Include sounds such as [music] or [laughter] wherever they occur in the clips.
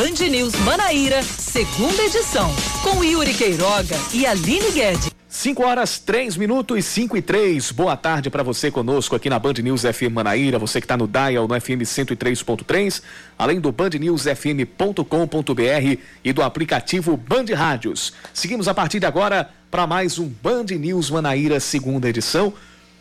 Band News Manaíra, segunda edição, com Yuri Queiroga e Aline Guedes. 5 horas 3 minutos 5 e 3. Boa tarde para você conosco aqui na Band News FM Manaíra, você que está no Dial no FM 103.3, além do bandnewsfm.com.br e do aplicativo Band Rádios. Seguimos a partir de agora para mais um Band News Manaíra, segunda edição.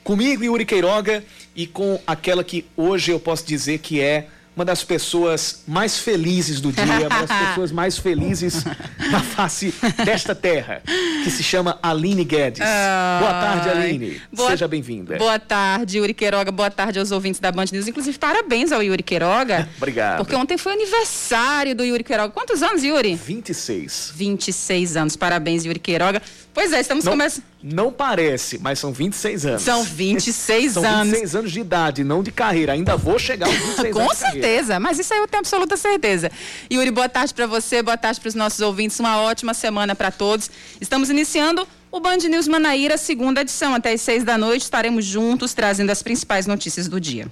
Comigo, Yuri Queiroga, e com aquela que hoje eu posso dizer que é uma das pessoas mais felizes do dia, uma das [laughs] pessoas mais felizes na face desta terra, que se chama Aline Guedes. Boa tarde, Aline. Boa, Seja bem-vinda. Boa tarde, Yuri Queiroga. Boa tarde aos ouvintes da Band News. Inclusive, parabéns ao Yuri Queiroga. Obrigado. Porque ontem foi aniversário do Yuri Queiroga. Quantos anos, Yuri? 26. 26 anos. Parabéns, Yuri Queiroga. Pois é, estamos começando. Não parece, mas são 26 anos. São 26 são anos. 26 anos de idade, não de carreira. Ainda vou chegar aos 26 [laughs] Com anos. Com certeza, mas isso aí eu tenho absoluta certeza. Yuri, boa tarde para você, boa tarde para os nossos ouvintes. Uma ótima semana para todos. Estamos iniciando o Band News Manaíra, segunda edição. Até às seis da noite estaremos juntos trazendo as principais notícias do dia.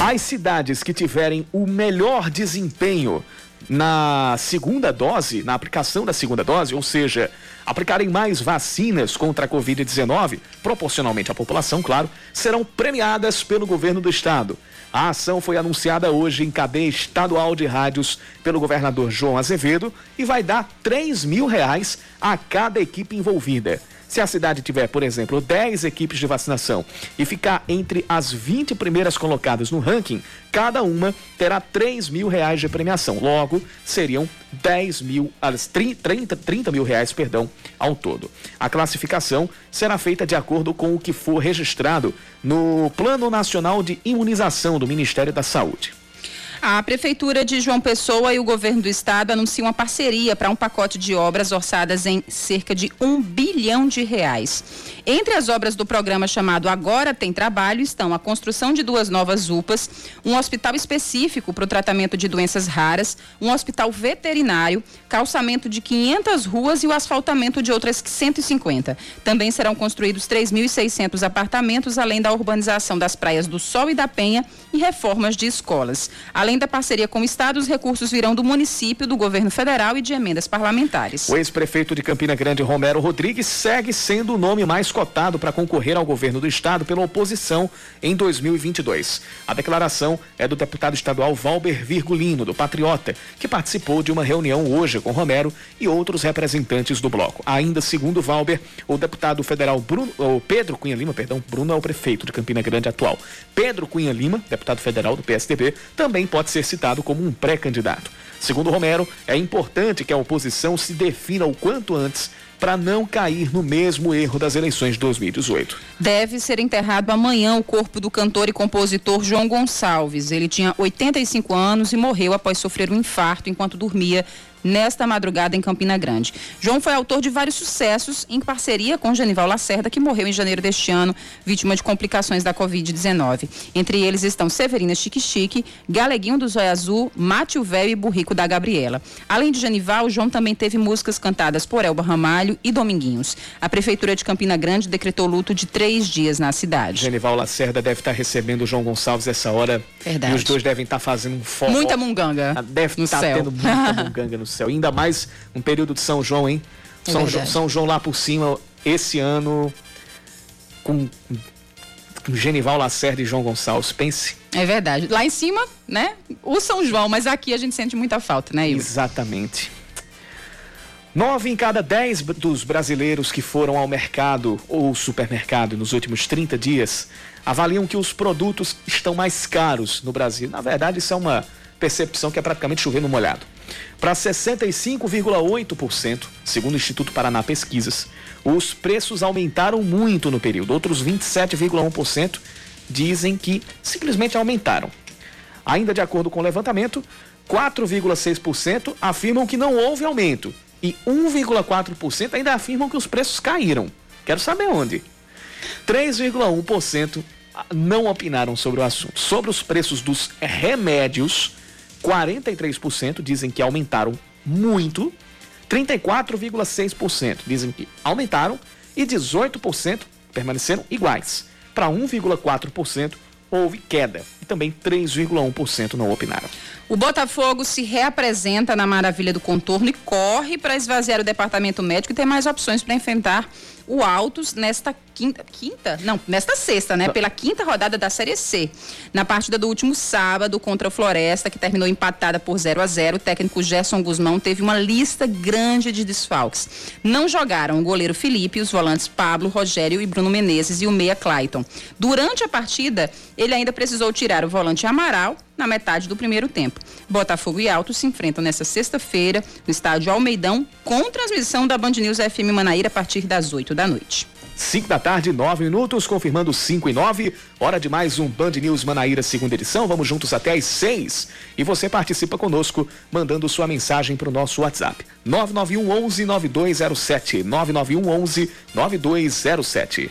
As cidades que tiverem o melhor desempenho na segunda dose, na aplicação da segunda dose, ou seja, aplicarem mais vacinas contra a Covid-19, proporcionalmente à população, claro, serão premiadas pelo governo do estado. A ação foi anunciada hoje em cadeia estadual de rádios pelo governador João Azevedo e vai dar 3 mil reais a cada equipe envolvida. Se a cidade tiver, por exemplo, 10 equipes de vacinação e ficar entre as 20 primeiras colocadas no ranking, cada uma terá 3 mil reais de premiação. Logo, seriam 10 mil, 30, 30 mil reais, perdão, ao todo. A classificação será feita de acordo com o que for registrado no Plano Nacional de Imunização do Ministério da Saúde. A Prefeitura de João Pessoa e o governo do estado anunciam uma parceria para um pacote de obras orçadas em cerca de um bilhão de reais. Entre as obras do programa chamado Agora Tem Trabalho estão a construção de duas novas UPAs, um hospital específico para o tratamento de doenças raras, um hospital veterinário, calçamento de 500 ruas e o asfaltamento de outras 150. Também serão construídos 3.600 apartamentos, além da urbanização das praias do Sol e da Penha e reformas de escolas. Além Além da parceria com o Estado, os recursos virão do município, do governo federal e de emendas parlamentares. O ex-prefeito de Campina Grande, Romero Rodrigues, segue sendo o nome mais cotado para concorrer ao governo do Estado pela oposição em 2022. A declaração é do deputado estadual Valber Virgulino, do Patriota, que participou de uma reunião hoje com Romero e outros representantes do bloco. Ainda segundo Valber, o deputado federal Bruno, Pedro Cunha Lima, perdão, Bruno é o prefeito de Campina Grande atual. Pedro Cunha Lima, deputado federal do PSDB, também pode pode ser citado como um pré-candidato. Segundo Romero, é importante que a oposição se defina o quanto antes para não cair no mesmo erro das eleições de 2018. Deve ser enterrado amanhã o corpo do cantor e compositor João Gonçalves. Ele tinha 85 anos e morreu após sofrer um infarto enquanto dormia nesta madrugada em Campina Grande. João foi autor de vários sucessos em parceria com Genival Lacerda, que morreu em janeiro deste ano, vítima de complicações da Covid-19. Entre eles estão Severina Chique Chique, Galeguinho do Zóia Azul, Mátio Véio e Burrico da Gabriela. Além de Genival, João também teve músicas cantadas por Elba Ramalho e Dominguinhos. A Prefeitura de Campina Grande decretou luto de três dias na cidade. Genival Lacerda deve estar recebendo o João Gonçalves essa hora. Verdade. E os dois devem estar fazendo um foco. Muita munganga. Ah, deve estar tendo muita [laughs] munganga no céu. Ainda mais um período de São João, hein? É São, João, São João lá por cima, esse ano, com, Genival Lacerda e João Gonçalves. Pense. É verdade. Lá em cima, né? O São João, mas aqui a gente sente muita falta, né, Ivo? Exatamente. Nove em cada dez dos brasileiros que foram ao mercado ou supermercado nos últimos 30 dias avaliam que os produtos estão mais caros no Brasil. Na verdade, isso é uma percepção que é praticamente chover no molhado. Para 65,8%, segundo o Instituto Paraná Pesquisas, os preços aumentaram muito no período. Outros 27,1% dizem que simplesmente aumentaram. Ainda de acordo com o levantamento, 4,6% afirmam que não houve aumento e 1,4% ainda afirmam que os preços caíram. Quero saber onde. 3,1% não opinaram sobre o assunto. Sobre os preços dos remédios, 43% dizem que aumentaram muito, 34,6% dizem que aumentaram e 18% permaneceram iguais. Para 1,4%, houve queda e também 3,1% não opinaram. O Botafogo se reapresenta na maravilha do contorno e corre para esvaziar o departamento médico e ter mais opções para enfrentar o Altos nesta quinta, quinta? Não, nesta sexta, né? Pela quinta rodada da Série C. Na partida do último sábado contra o Floresta, que terminou empatada por 0 a 0 o técnico Gerson Guzmão teve uma lista grande de desfalques. Não jogaram o goleiro Felipe, os volantes Pablo, Rogério e Bruno Menezes e o meia Clayton. Durante a partida, ele ainda precisou tirar o volante Amaral na metade do primeiro tempo. Botafogo e Altos se enfrentam nesta sexta-feira no estádio Almeidão com transmissão da Band News FM Manaíra a partir das 8 da noite. 5 da tarde, 9 minutos, confirmando 5 e 9. Hora de mais um Band News Manaíra, segunda edição. Vamos juntos até às 6. E você participa conosco, mandando sua mensagem para o nosso WhatsApp. 991 11 9207. 991 11 9207.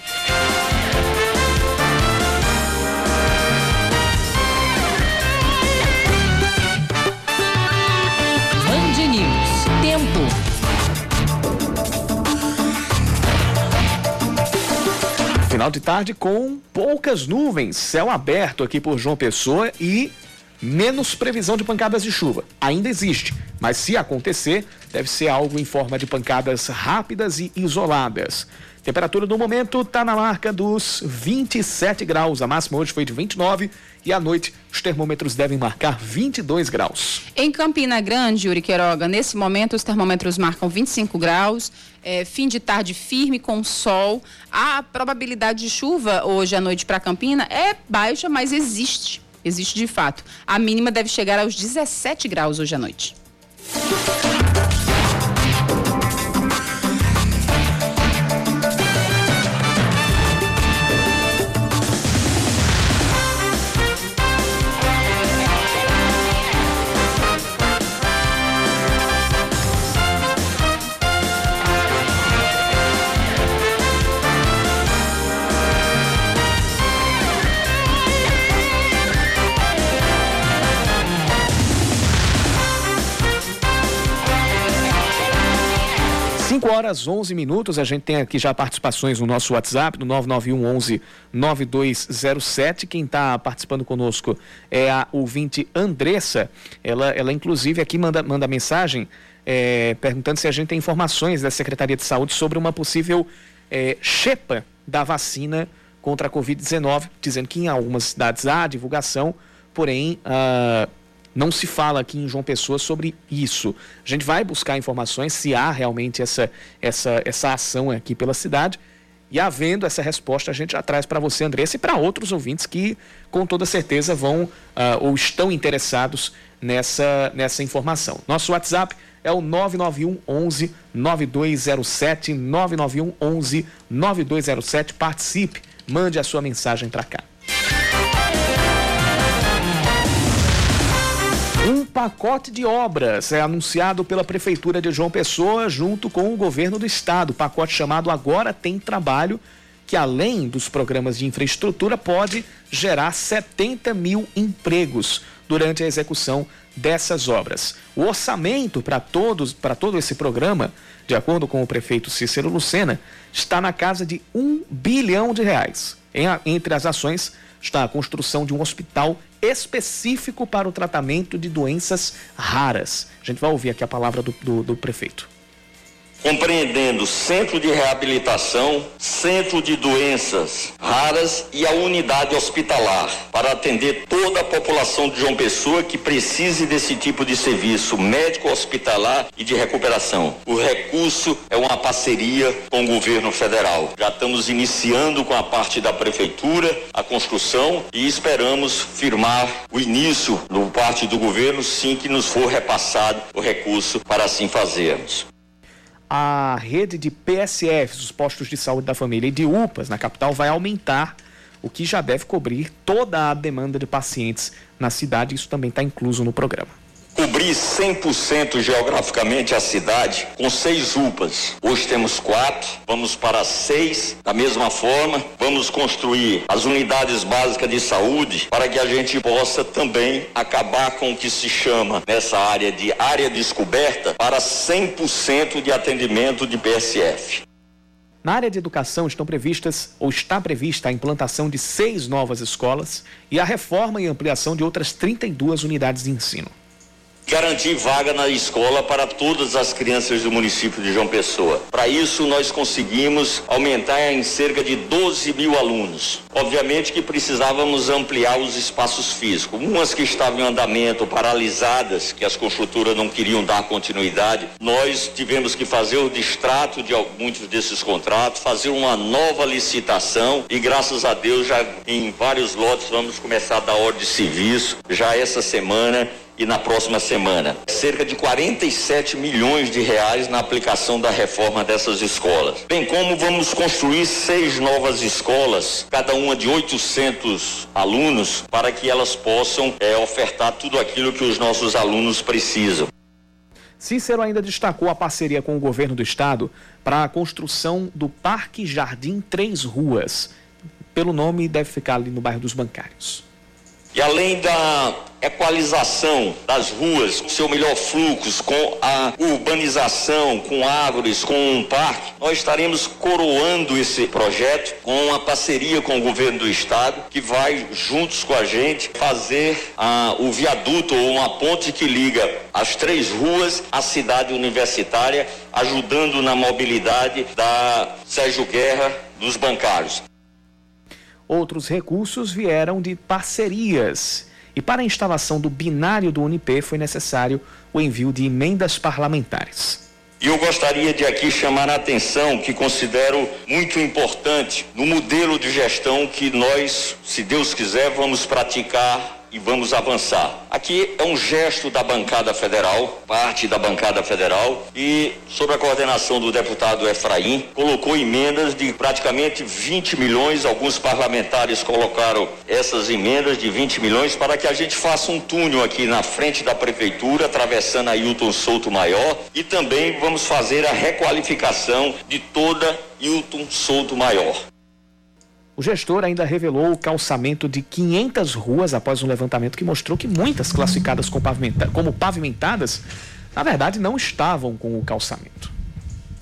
Final de tarde com poucas nuvens, céu aberto aqui por João Pessoa e menos previsão de pancadas de chuva. Ainda existe, mas se acontecer, deve ser algo em forma de pancadas rápidas e isoladas. Temperatura do momento está na marca dos 27 graus. A máxima hoje foi de 29 e à noite os termômetros devem marcar 22 graus. Em Campina Grande, Yuri Queiroga, nesse momento os termômetros marcam 25 graus, é, fim de tarde firme com sol. A probabilidade de chuva hoje à noite para Campina é baixa, mas existe. Existe de fato. A mínima deve chegar aos 17 graus hoje à noite. Horas 11 minutos, a gente tem aqui já participações no nosso WhatsApp, no 991 11 9207. Quem está participando conosco é a ouvinte Andressa. Ela, ela inclusive aqui manda, manda mensagem é, perguntando se a gente tem informações da Secretaria de Saúde sobre uma possível é, xepa da vacina contra a Covid-19, dizendo que em algumas cidades há divulgação, porém. Uh, não se fala aqui em João Pessoa sobre isso. A gente vai buscar informações se há realmente essa, essa, essa ação aqui pela cidade. E havendo essa resposta, a gente já traz para você, Andressa, e para outros ouvintes que com toda certeza vão uh, ou estão interessados nessa, nessa informação. Nosso WhatsApp é o 991 11 9207 991 11 9207. Participe, mande a sua mensagem para cá. Pacote de obras é anunciado pela Prefeitura de João Pessoa junto com o governo do estado. O pacote chamado Agora Tem Trabalho, que além dos programas de infraestrutura, pode gerar 70 mil empregos durante a execução dessas obras. O orçamento para todos, para todo esse programa, de acordo com o prefeito Cícero Lucena, está na casa de um bilhão de reais. Em, entre as ações está a construção de um hospital específico para o tratamento de doenças raras. A gente vai ouvir aqui a palavra do, do, do prefeito compreendendo centro de reabilitação, centro de doenças raras e a unidade hospitalar, para atender toda a população de João Pessoa que precise desse tipo de serviço médico hospitalar e de recuperação. O recurso é uma parceria com o governo federal. Já estamos iniciando com a parte da prefeitura a construção e esperamos firmar o início no parte do governo, sim que nos for repassado o recurso para assim fazermos a rede de PSFs, os postos de saúde da família, e de UPAs na capital vai aumentar, o que já deve cobrir toda a demanda de pacientes na cidade. Isso também está incluso no programa cobrir 100% geograficamente a cidade com seis UPAs. Hoje temos quatro, vamos para seis. Da mesma forma, vamos construir as unidades básicas de saúde para que a gente possa também acabar com o que se chama nessa área de área descoberta para 100% de atendimento de PSF. Na área de educação estão previstas ou está prevista a implantação de seis novas escolas e a reforma e ampliação de outras 32 unidades de ensino garantir vaga na escola para todas as crianças do município de João Pessoa. Para isso, nós conseguimos aumentar em cerca de 12 mil alunos. Obviamente que precisávamos ampliar os espaços físicos. Umas que estavam em andamento, paralisadas, que as construtoras não queriam dar continuidade, nós tivemos que fazer o distrato de muitos desses contratos, fazer uma nova licitação e graças a Deus já em vários lotes vamos começar a dar ordem de serviço já essa semana e na próxima semana. Cerca de 47 milhões de reais na aplicação da reforma dessas escolas. Bem como vamos construir seis novas escolas, cada uma de 800 alunos, para que elas possam é, ofertar tudo aquilo que os nossos alunos precisam. Cícero ainda destacou a parceria com o governo do estado para a construção do Parque Jardim Três Ruas. Pelo nome, deve ficar ali no bairro dos Bancários. E além da equalização das ruas, seu melhor fluxo, com a urbanização, com árvores, com um parque, nós estaremos coroando esse projeto com uma parceria com o governo do estado, que vai juntos com a gente fazer ah, o viaduto ou uma ponte que liga as três ruas à cidade universitária, ajudando na mobilidade da Sérgio Guerra dos bancários. Outros recursos vieram de parcerias. E para a instalação do binário do Unip foi necessário o envio de emendas parlamentares. Eu gostaria de aqui chamar a atenção que considero muito importante no modelo de gestão que nós, se Deus quiser, vamos praticar e vamos avançar. Aqui é um gesto da bancada federal, parte da bancada federal, e sob a coordenação do deputado Efraim, colocou emendas de praticamente 20 milhões. Alguns parlamentares colocaram essas emendas de 20 milhões para que a gente faça um túnel aqui na frente da prefeitura, atravessando a Hilton Souto Maior, e também vamos fazer a requalificação de toda Hilton Souto Maior. O gestor ainda revelou o calçamento de 500 ruas após um levantamento que mostrou que muitas classificadas como pavimentadas, na verdade, não estavam com o calçamento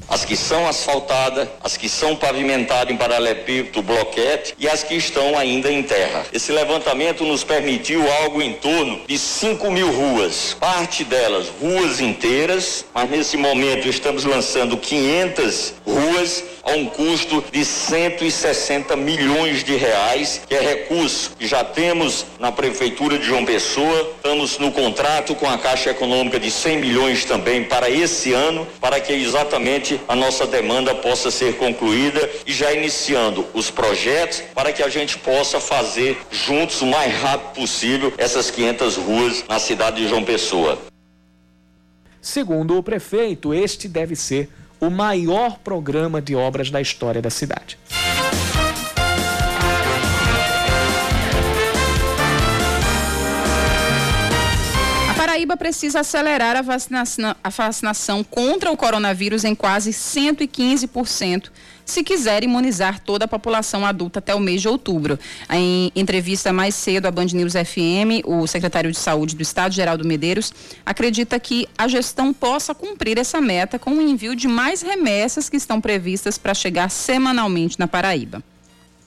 as que são asfaltadas, as que são pavimentadas em paralelepípedo, bloquete e as que estão ainda em terra. Esse levantamento nos permitiu algo em torno de 5 mil ruas, parte delas ruas inteiras, mas nesse momento estamos lançando 500 ruas a um custo de 160 milhões de reais, que é recurso que já temos na Prefeitura de João Pessoa. Estamos no contrato com a Caixa Econômica de 100 milhões também para esse ano, para que exatamente a nossa demanda possa ser concluída e já iniciando os projetos para que a gente possa fazer juntos o mais rápido possível essas 500 ruas na cidade de João Pessoa. Segundo o prefeito, este deve ser o maior programa de obras da história da cidade. Paraíba precisa acelerar a vacinação, a vacinação contra o coronavírus em quase 115% se quiser imunizar toda a população adulta até o mês de outubro. Em entrevista mais cedo à Band News FM, o secretário de Saúde do Estado, Geraldo Medeiros, acredita que a gestão possa cumprir essa meta com o envio de mais remessas que estão previstas para chegar semanalmente na Paraíba.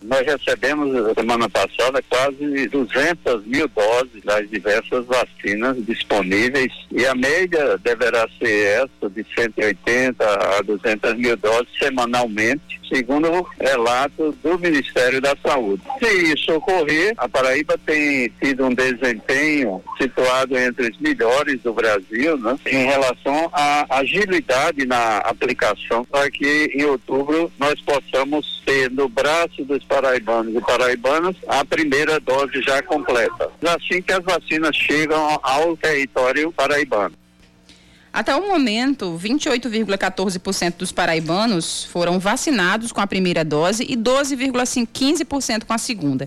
Nós recebemos semana passada quase 200 mil doses das diversas vacinas disponíveis e a média deverá ser essa de 180 a 200 mil doses semanalmente segundo relato do Ministério da Saúde. Se isso ocorrer, a Paraíba tem tido um desempenho situado entre os melhores do Brasil, né, em relação à agilidade na aplicação, para que em outubro nós possamos ter no braço dos paraibanos e paraibanas a primeira dose já completa. Assim que as vacinas chegam ao território paraibano. Até o momento, 28,14% dos paraibanos foram vacinados com a primeira dose e 12,15% com a segunda.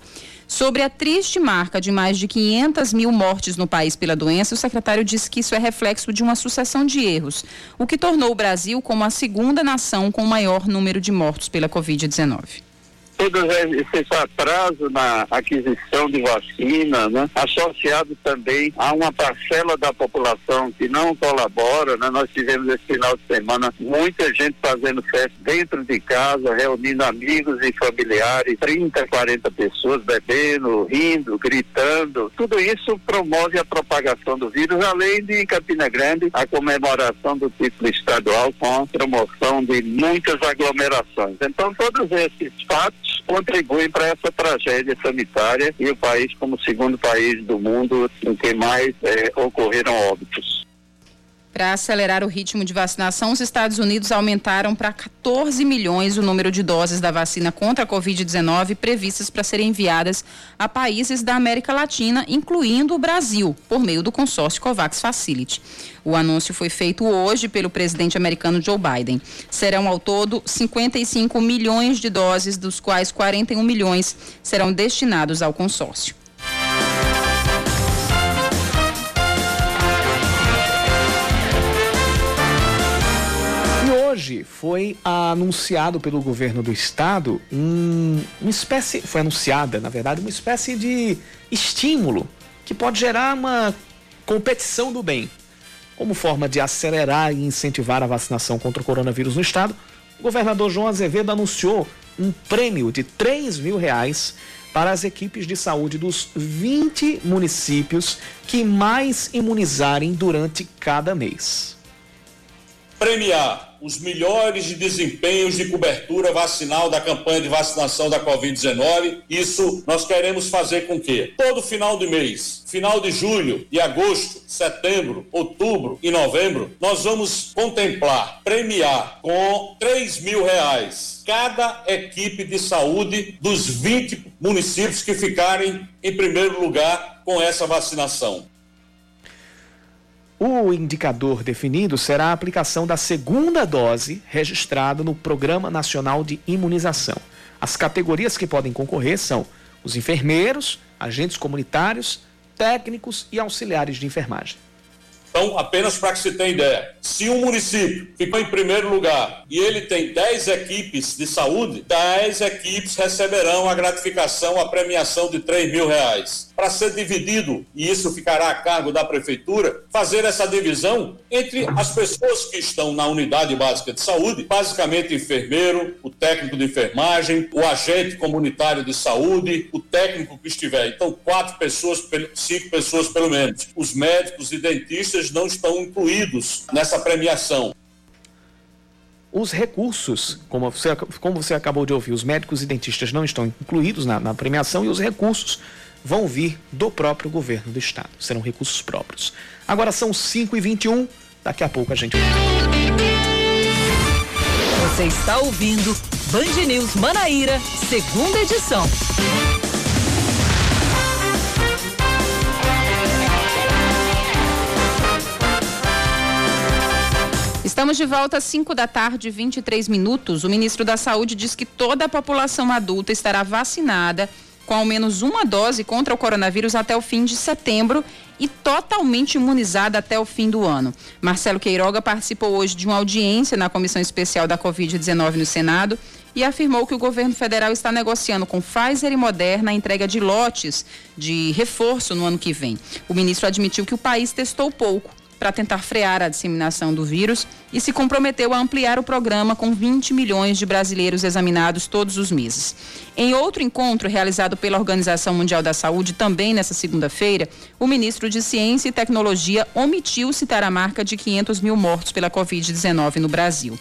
Sobre a triste marca de mais de 500 mil mortes no país pela doença, o secretário disse que isso é reflexo de uma sucessão de erros, o que tornou o Brasil como a segunda nação com o maior número de mortos pela Covid-19 todo esse atraso na aquisição de vacina, né? associado também a uma parcela da população que não colabora, né? nós tivemos esse final de semana muita gente fazendo festa dentro de casa, reunindo amigos e familiares, 30, 40 pessoas bebendo, rindo, gritando. Tudo isso promove a propagação do vírus, além de em Campina Grande a comemoração do título estadual com a promoção de muitas aglomerações. Então, todos esses fatos contribuem para essa tragédia sanitária e o país como segundo país do mundo em que mais eh, ocorreram óbitos. Para acelerar o ritmo de vacinação, os Estados Unidos aumentaram para 14 milhões o número de doses da vacina contra a Covid-19 previstas para serem enviadas a países da América Latina, incluindo o Brasil, por meio do consórcio COVAX Facility. O anúncio foi feito hoje pelo presidente americano Joe Biden. Serão ao todo 55 milhões de doses, dos quais 41 milhões serão destinados ao consórcio. Hoje foi anunciado pelo governo do estado um, uma espécie, foi anunciada, na verdade, uma espécie de estímulo que pode gerar uma competição do bem. Como forma de acelerar e incentivar a vacinação contra o coronavírus no estado, o governador João Azevedo anunciou um prêmio de 3 mil reais para as equipes de saúde dos 20 municípios que mais imunizarem durante cada mês. Premiar os melhores desempenhos de cobertura vacinal da campanha de vacinação da Covid-19. Isso nós queremos fazer com que todo final de mês, final de julho e agosto, setembro, outubro e novembro, nós vamos contemplar, premiar com 3 mil reais cada equipe de saúde dos 20 municípios que ficarem em primeiro lugar com essa vacinação. O indicador definido será a aplicação da segunda dose registrada no Programa Nacional de Imunização. As categorias que podem concorrer são os enfermeiros, agentes comunitários, técnicos e auxiliares de enfermagem. Então, apenas para que se tenha ideia, se um município ficou em primeiro lugar e ele tem 10 equipes de saúde, 10 equipes receberão a gratificação, a premiação de 3 mil reais. Para ser dividido, e isso ficará a cargo da prefeitura, fazer essa divisão entre as pessoas que estão na unidade básica de saúde, basicamente enfermeiro, o técnico de enfermagem, o agente comunitário de saúde, o técnico que estiver. Então, quatro pessoas, cinco pessoas pelo menos. Os médicos e dentistas não estão incluídos nessa premiação. Os recursos, como você, como você acabou de ouvir, os médicos e dentistas não estão incluídos na, na premiação e os recursos vão vir do próprio governo do estado. Serão recursos próprios. Agora são 5 e 21 daqui a pouco a gente. Você está ouvindo Band News Manaíra, segunda edição. Estamos de volta às 5 da tarde, 23 minutos. O ministro da Saúde diz que toda a população adulta estará vacinada com ao menos uma dose contra o coronavírus até o fim de setembro e totalmente imunizada até o fim do ano. Marcelo Queiroga participou hoje de uma audiência na Comissão Especial da Covid-19 no Senado e afirmou que o governo federal está negociando com Pfizer e Moderna a entrega de lotes de reforço no ano que vem. O ministro admitiu que o país testou pouco para tentar frear a disseminação do vírus e se comprometeu a ampliar o programa com 20 milhões de brasileiros examinados todos os meses. Em outro encontro realizado pela Organização Mundial da Saúde, também nessa segunda-feira, o ministro de Ciência e Tecnologia omitiu citar a marca de 500 mil mortos pela Covid-19 no Brasil.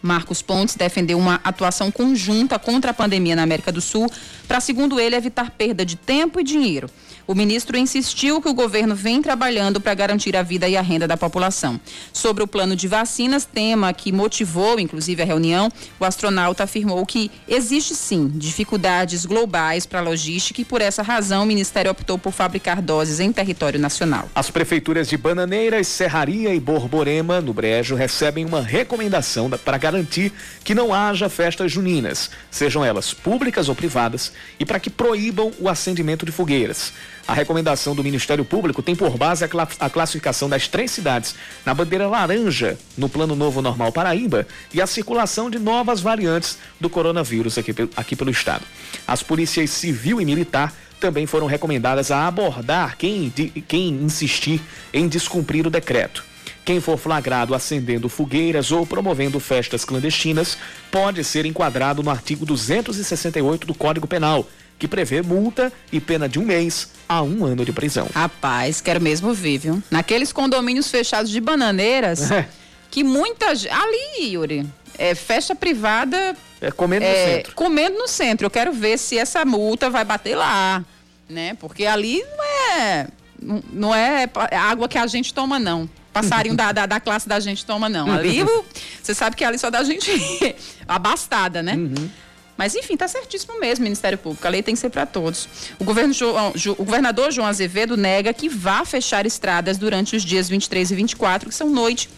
Marcos Pontes defendeu uma atuação conjunta contra a pandemia na América do Sul, para, segundo ele, evitar perda de tempo e dinheiro. O ministro insistiu que o governo vem trabalhando para garantir a vida e a renda da população. Sobre o plano de vacinas, tema que motivou inclusive a reunião, o astronauta afirmou que existe sim dificuldades globais para a logística e por essa razão o ministério optou por fabricar doses em território nacional. As prefeituras de Bananeiras, Serraria e Borborema, no Brejo, recebem uma recomendação para garantir que não haja festas juninas, sejam elas públicas ou privadas, e para que proíbam o acendimento de fogueiras. A recomendação do Ministério Público tem por base a, cla a classificação das três cidades na bandeira laranja no Plano Novo Normal Paraíba e a circulação de novas variantes do coronavírus aqui, aqui pelo estado. As polícias civil e militar também foram recomendadas a abordar quem, quem insistir em descumprir o decreto. Quem for flagrado acendendo fogueiras ou promovendo festas clandestinas pode ser enquadrado no artigo 268 do Código Penal, que prevê multa e pena de um mês a um ano de prisão. Rapaz, quero mesmo ver, viu? Naqueles condomínios fechados de bananeiras, é. que muitas. Ali, Yuri, é, festa privada. É, comendo é, no centro. Comendo no centro. Eu quero ver se essa multa vai bater lá. Né? Porque ali não é. Não é água que a gente toma, não. Passarinho da, da, da, classe da gente toma, não. Ali, [laughs] você sabe que ali só dá gente [laughs] abastada, né? Uhum. Mas, enfim, tá certíssimo mesmo, Ministério Público. A lei tem que ser para todos. O, governo João, o governador João Azevedo nega que vá fechar estradas durante os dias 23 e 24, que são noite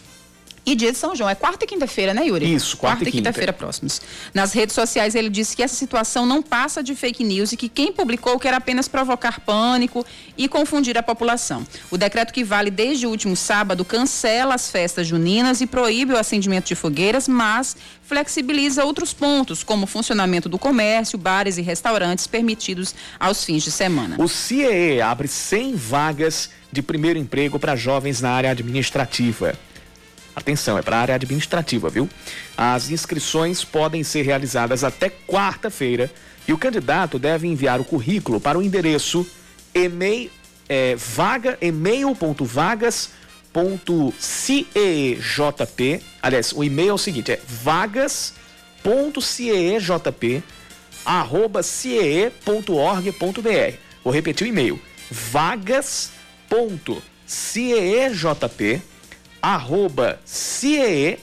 e dia de São João. É quarta e quinta-feira, né, Yuri? Isso, quarta, quarta e quinta-feira quinta próximos. Nas redes sociais, ele disse que essa situação não passa de fake news e que quem publicou quer apenas provocar pânico e confundir a população. O decreto que vale desde o último sábado cancela as festas juninas e proíbe o acendimento de fogueiras, mas flexibiliza outros pontos, como o funcionamento do comércio, bares e restaurantes permitidos aos fins de semana. O CIE abre 100 vagas de primeiro emprego para jovens na área administrativa. Atenção, é para a área administrativa, viu? As inscrições podem ser realizadas até quarta-feira e o candidato deve enviar o currículo para o endereço e-mail é, vaga e-mail.vagas.ceejp. Aliás, o e-mail é o seguinte, é cee.org.br. Vou repetir o e-mail, vagas.ceejp arroba ciee.org.br.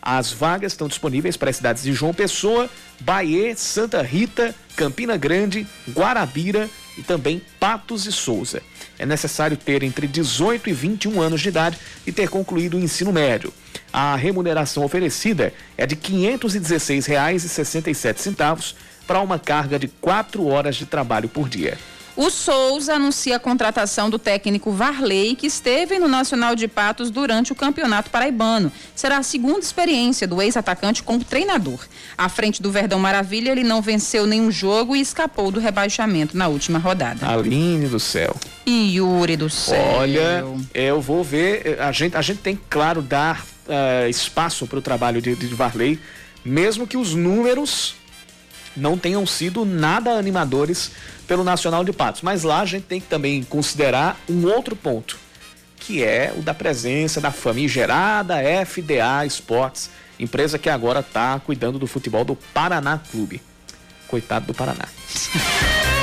As vagas estão disponíveis para as cidades de João Pessoa, Bahia, Santa Rita, Campina Grande, Guarabira e também Patos e Souza. É necessário ter entre 18 e 21 anos de idade e ter concluído o ensino médio. A remuneração oferecida é de R$ 516,67 para uma carga de 4 horas de trabalho por dia. O Souza anuncia a contratação do técnico Varley, que esteve no Nacional de Patos durante o Campeonato Paraibano. Será a segunda experiência do ex-atacante como treinador. À frente do Verdão Maravilha, ele não venceu nenhum jogo e escapou do rebaixamento na última rodada. Aline do céu. E Yuri do céu. Olha, eu vou ver. A gente, a gente tem, claro, dar uh, espaço para o trabalho de, de Varley, mesmo que os números não tenham sido nada animadores pelo Nacional de Patos. Mas lá a gente tem que também considerar um outro ponto, que é o da presença da famigerada FDA Esportes, empresa que agora está cuidando do futebol do Paraná Clube. Coitado do Paraná. [laughs]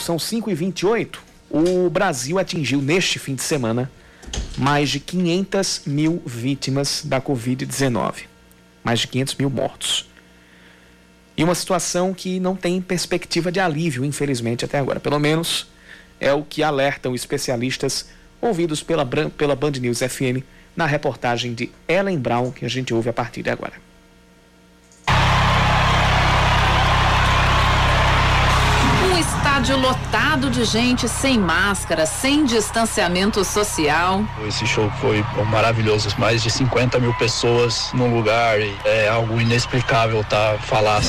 são 5 e 28 O Brasil atingiu neste fim de semana mais de 500 mil vítimas da Covid-19. Mais de 500 mil mortos. E uma situação que não tem perspectiva de alívio, infelizmente, até agora. Pelo menos é o que alertam especialistas ouvidos pela, pela Band News FM na reportagem de Ellen Brown, que a gente ouve a partir de agora. Estádio lotado de gente sem máscara, sem distanciamento social. Esse show foi maravilhoso, mais de 50 mil pessoas num lugar, é algo inexplicável tá falar.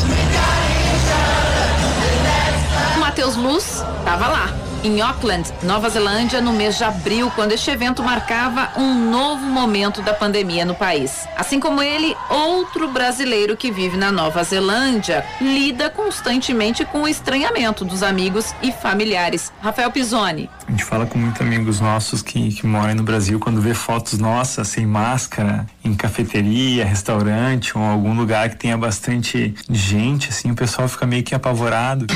Matheus Luz estava lá em Auckland, Nova Zelândia, no mês de abril, quando este evento marcava um novo momento da pandemia no país. Assim como ele, outro brasileiro que vive na Nova Zelândia lida constantemente com o estranhamento dos amigos e familiares. Rafael Pisoni. A gente fala com muitos amigos nossos que, que moram no Brasil, quando vê fotos nossas sem máscara, em cafeteria, restaurante ou algum lugar que tenha bastante gente, assim, o pessoal fica meio que apavorado.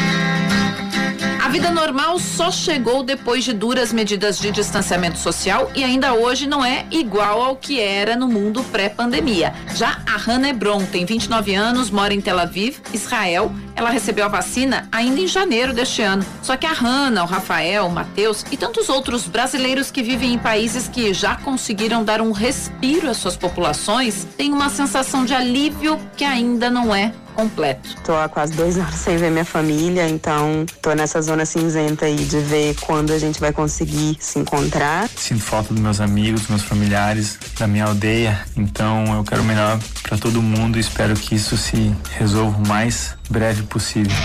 Vida normal só chegou depois de duras medidas de distanciamento social e ainda hoje não é igual ao que era no mundo pré-pandemia. Já a Hannah Hebron tem 29 anos, mora em Tel Aviv, Israel. Ela recebeu a vacina ainda em janeiro deste ano. Só que a Hannah, o Rafael, o Matheus e tantos outros brasileiros que vivem em países que já conseguiram dar um respiro às suas populações têm uma sensação de alívio que ainda não é completo. Tô há quase dois anos sem ver minha família, então tô nessa zona cinzenta aí de ver quando a gente vai conseguir se encontrar. Sinto falta dos meus amigos, dos meus familiares, da minha aldeia, então eu quero o melhor para todo mundo e espero que isso se resolva o mais breve possível.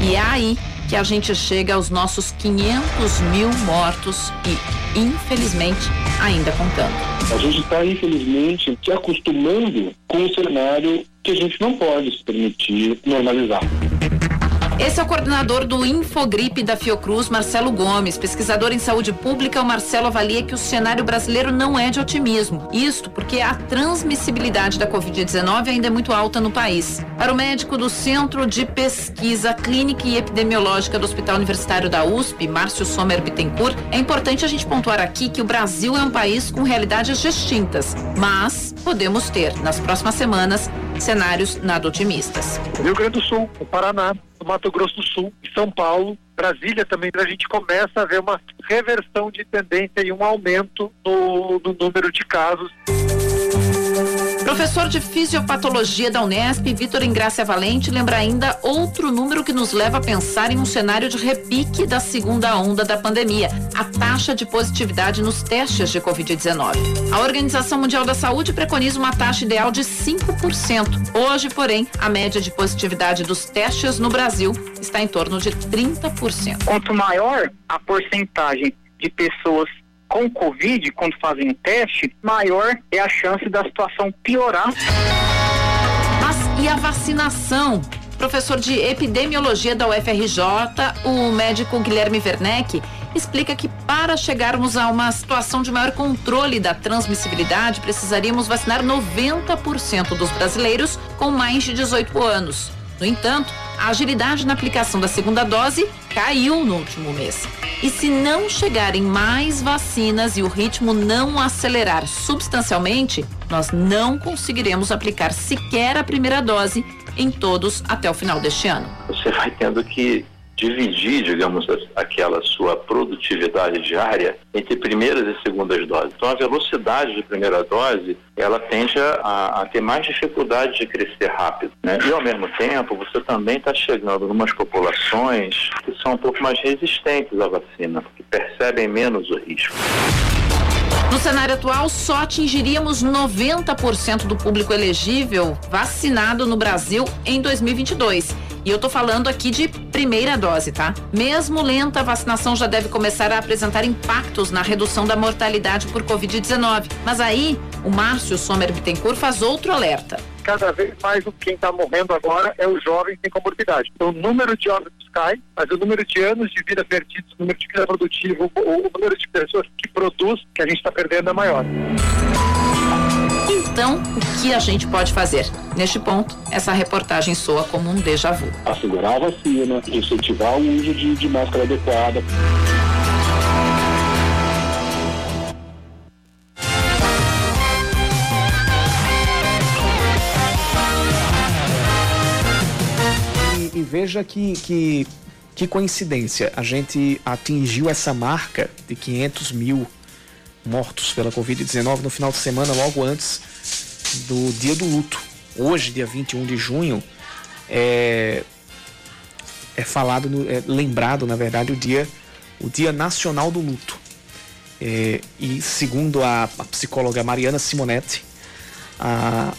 E é aí que a gente chega aos nossos 500 mil mortos e, infelizmente, ainda contando. A gente está, infelizmente, se acostumando com um cenário que a gente não pode se permitir normalizar. Esse é o coordenador do Infogripe da Fiocruz, Marcelo Gomes. Pesquisador em saúde pública, o Marcelo avalia que o cenário brasileiro não é de otimismo. Isto porque a transmissibilidade da Covid-19 ainda é muito alta no país. Para o médico do Centro de Pesquisa Clínica e Epidemiológica do Hospital Universitário da USP, Márcio Sommer Bittencourt, é importante a gente pontuar aqui que o Brasil é um país com realidades distintas, mas podemos ter, nas próximas semanas, cenários nada otimistas. Rio Grande do Sul, o Paraná, o Mato Grosso do Sul, São Paulo, Brasília também, a gente começa a ver uma reversão de tendência e um aumento no, no número de casos. Professor de Fisiopatologia da Unesp, Vitor Ingrácia Valente, lembra ainda outro número que nos leva a pensar em um cenário de repique da segunda onda da pandemia, a taxa de positividade nos testes de Covid-19. A Organização Mundial da Saúde preconiza uma taxa ideal de 5%. Hoje, porém, a média de positividade dos testes no Brasil está em torno de 30%. Quanto maior a porcentagem de pessoas com Covid, quando fazem o teste, maior é a chance da situação piorar. Mas e a vacinação? Professor de epidemiologia da UFRJ, o médico Guilherme Werneck, explica que para chegarmos a uma situação de maior controle da transmissibilidade, precisaríamos vacinar 90% dos brasileiros com mais de 18 anos. No entanto, a agilidade na aplicação da segunda dose caiu no último mês. E se não chegarem mais vacinas e o ritmo não acelerar substancialmente, nós não conseguiremos aplicar sequer a primeira dose em todos até o final deste ano. Você vai tendo que dividir, digamos, aquela sua produtividade diária entre primeiras e segundas doses. Então, a velocidade de primeira dose, ela tende a, a ter mais dificuldade de crescer rápido. Né? E, ao mesmo tempo, você também está chegando em umas populações que são um pouco mais resistentes à vacina, que percebem menos o risco. No cenário atual, só atingiríamos 90% do público elegível vacinado no Brasil em 2022. E eu tô falando aqui de primeira dose, tá? Mesmo lenta, a vacinação já deve começar a apresentar impactos na redução da mortalidade por Covid-19. Mas aí, o Márcio Sommer Bittencourt faz outro alerta. Cada vez mais quem está morrendo agora é o jovem sem comorbidade. Então, o número de óbitos cai, mas o número de anos de vida perdidos, o número de vida produtiva, o, o número de pessoas que produz, que a gente está perdendo é maior. Então, o que a gente pode fazer? Neste ponto, essa reportagem soa como um déjà vu. Assegurar a vacina, incentivar o uso de, de máscara adequada. E, e veja que, que, que coincidência, a gente atingiu essa marca de 500 mil mortos pela Covid-19 no final de semana, logo antes do dia do luto. Hoje, dia 21 de junho, é, é falado, no, é lembrado, na verdade, o dia, o dia nacional do luto. É, e segundo a, a, psicóloga Mariana Simonetti, a,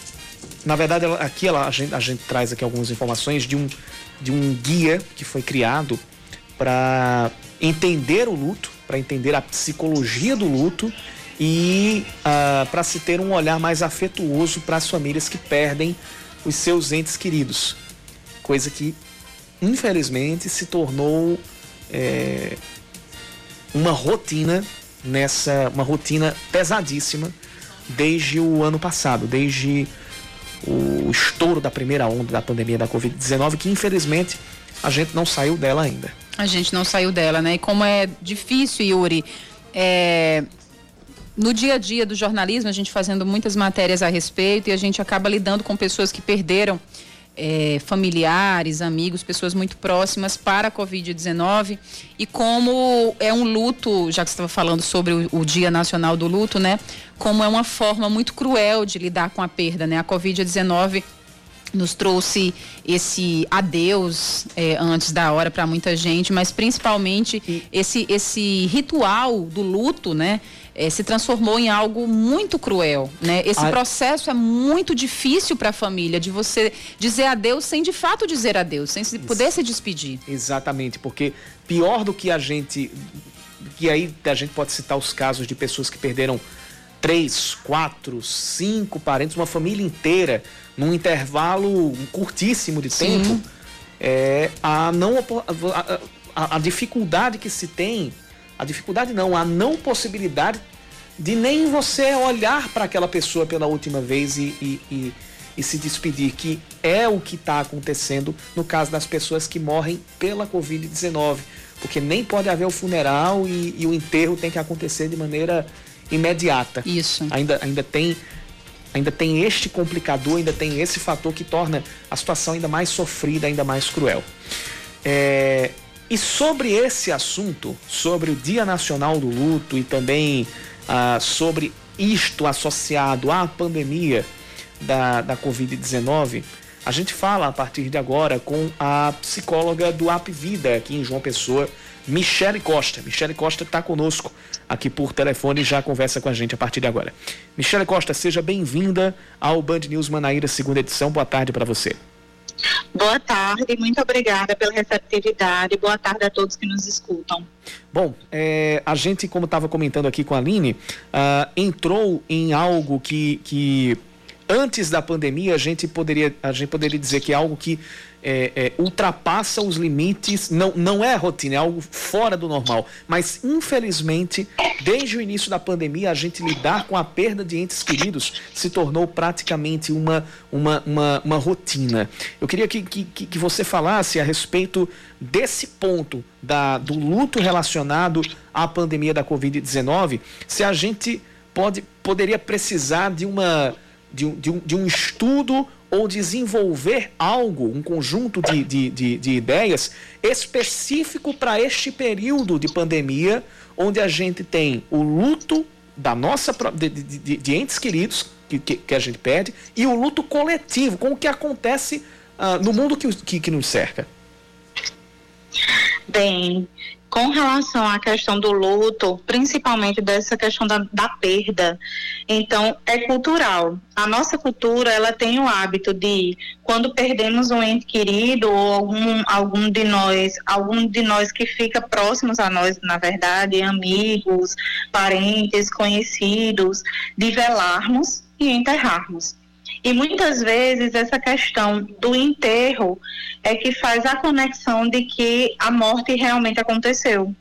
na verdade, ela, aqui ela, a, gente, a gente traz aqui algumas informações de um, de um guia que foi criado para entender o luto, para entender a psicologia do luto e uh, para se ter um olhar mais afetuoso para as famílias que perdem os seus entes queridos. Coisa que, infelizmente, se tornou é, uma rotina nessa. uma rotina pesadíssima desde o ano passado, desde o estouro da primeira onda da pandemia da Covid-19, que infelizmente a gente não saiu dela ainda. A gente não saiu dela, né? E como é difícil, Yuri, é, no dia a dia do jornalismo, a gente fazendo muitas matérias a respeito e a gente acaba lidando com pessoas que perderam é, familiares, amigos, pessoas muito próximas para a Covid-19 e como é um luto, já que você estava falando sobre o, o, Dia Nacional do Luto, né? Como é uma forma muito cruel de lidar com a perda, né? A Covid-19 nos trouxe esse adeus é, antes da hora para muita gente, mas principalmente esse, esse ritual do luto, né? É, se transformou em algo muito cruel, né? Esse a... processo é muito difícil para a família de você dizer adeus sem de fato dizer adeus, sem se poder se despedir. Exatamente, porque pior do que a gente, que aí a gente pode citar os casos de pessoas que perderam três, quatro, cinco parentes, uma família inteira num intervalo curtíssimo de Sim. tempo, é, a não a, a, a, dificuldade que se tem, a dificuldade não, a não possibilidade de nem você olhar para aquela pessoa pela última vez e, e, e, e se despedir, que é o que está acontecendo no caso das pessoas que morrem pela Covid-19, porque nem pode haver o funeral e, e o enterro tem que acontecer de maneira imediata. Isso. Ainda, ainda tem ainda tem este complicador, ainda tem esse fator que torna a situação ainda mais sofrida, ainda mais cruel. É, e sobre esse assunto, sobre o Dia Nacional do Luto e também ah, sobre isto associado à pandemia da, da Covid-19, a gente fala a partir de agora com a psicóloga do App Vida aqui em João Pessoa, Michele Costa. Michele Costa está conosco aqui por telefone e já conversa com a gente a partir de agora. Michele Costa, seja bem-vinda ao Band News Manaíra, segunda edição. Boa tarde para você. Boa tarde, muito obrigada pela receptividade. Boa tarde a todos que nos escutam. Bom, é, a gente, como estava comentando aqui com a Aline, uh, entrou em algo que, que antes da pandemia a gente poderia, a gente poderia dizer que é algo que é, é, ultrapassa os limites, não, não é rotina, é algo fora do normal. Mas, infelizmente, desde o início da pandemia, a gente lidar com a perda de entes queridos se tornou praticamente uma, uma, uma, uma rotina. Eu queria que, que, que você falasse a respeito desse ponto da, do luto relacionado à pandemia da Covid-19, se a gente pode, poderia precisar de uma. De um, de, um, de um estudo ou desenvolver algo, um conjunto de, de, de, de ideias específico para este período de pandemia, onde a gente tem o luto da nossa de, de, de entes queridos que, que, que, a gente perde e o luto coletivo, com o que acontece uh, no mundo que, que, que nos cerca. Bem, com relação à questão do luto, principalmente dessa questão da, da, perda, então é cultural. A nossa cultura ela tem o hábito de quando perdemos um ente querido ou algum, algum de nós, algum de nós que fica próximos a nós, na verdade, amigos, parentes, conhecidos, de velarmos e enterrarmos. E muitas vezes essa questão do enterro é que faz a conexão de que a morte realmente aconteceu.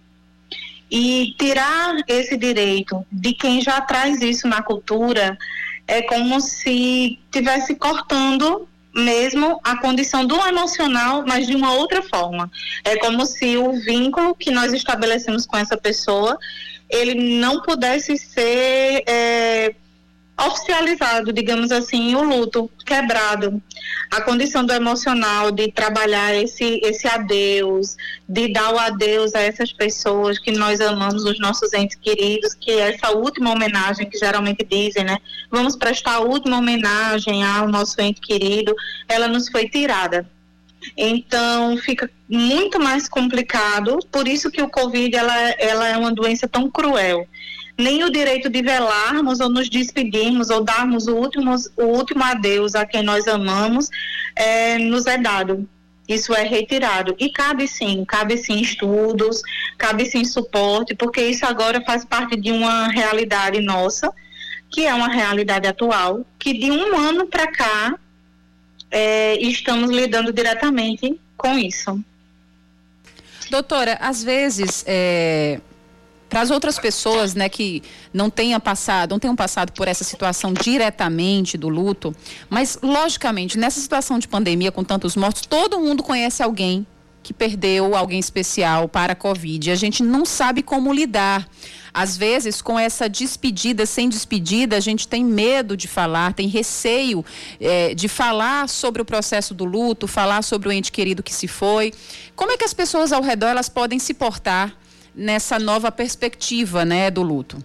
E tirar esse direito de quem já traz isso na cultura é como se tivesse cortando mesmo a condição do emocional, mas de uma outra forma. É como se o vínculo que nós estabelecemos com essa pessoa, ele não pudesse ser é, oficializado, digamos assim, o luto quebrado. A condição do emocional de trabalhar esse, esse adeus, de dar o adeus a essas pessoas que nós amamos, os nossos entes queridos, que é essa última homenagem que geralmente dizem, né? Vamos prestar a última homenagem ao nosso ente querido, ela nos foi tirada. Então fica muito mais complicado, por isso que o Covid ela, ela é uma doença tão cruel nem o direito de velarmos ou nos despedirmos ou darmos o último, o último adeus a quem nós amamos é, nos é dado. isso é retirado. E cabe sim, cabe sim estudos, cabe sim suporte, porque isso agora faz parte de uma realidade nossa, que é uma realidade atual, que de um ano para cá é, estamos lidando diretamente com isso. Doutora, às vezes é, para as outras pessoas, né, que não tenham passado, não tenham passado por essa situação diretamente do luto, mas logicamente nessa situação de pandemia com tantos mortos, todo mundo conhece alguém que perdeu alguém especial para a Covid. A gente não sabe como lidar. Às vezes, com essa despedida sem despedida, a gente tem medo de falar, tem receio eh, de falar sobre o processo do luto, falar sobre o ente querido que se foi. Como é que as pessoas ao redor elas podem se portar nessa nova perspectiva, né, do luto?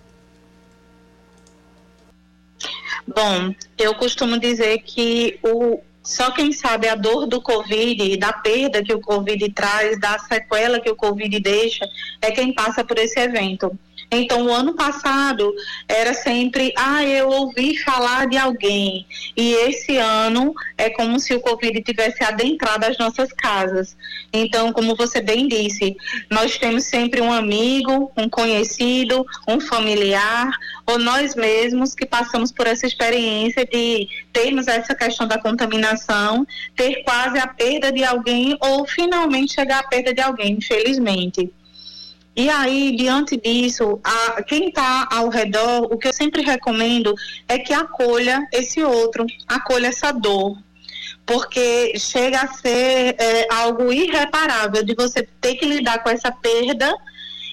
Bom, eu costumo dizer que o, só quem sabe a dor do Covid, da perda que o Covid traz, da sequela que o Covid deixa, é quem passa por esse evento. Então, o ano passado era sempre, ah, eu ouvi falar de alguém. E esse ano é como se o Covid tivesse adentrado as nossas casas. Então, como você bem disse, nós temos sempre um amigo, um conhecido, um familiar, ou nós mesmos que passamos por essa experiência de termos essa questão da contaminação, ter quase a perda de alguém ou finalmente chegar à perda de alguém, infelizmente. E aí, diante disso, a, quem está ao redor, o que eu sempre recomendo é que acolha esse outro, acolha essa dor. Porque chega a ser é, algo irreparável de você ter que lidar com essa perda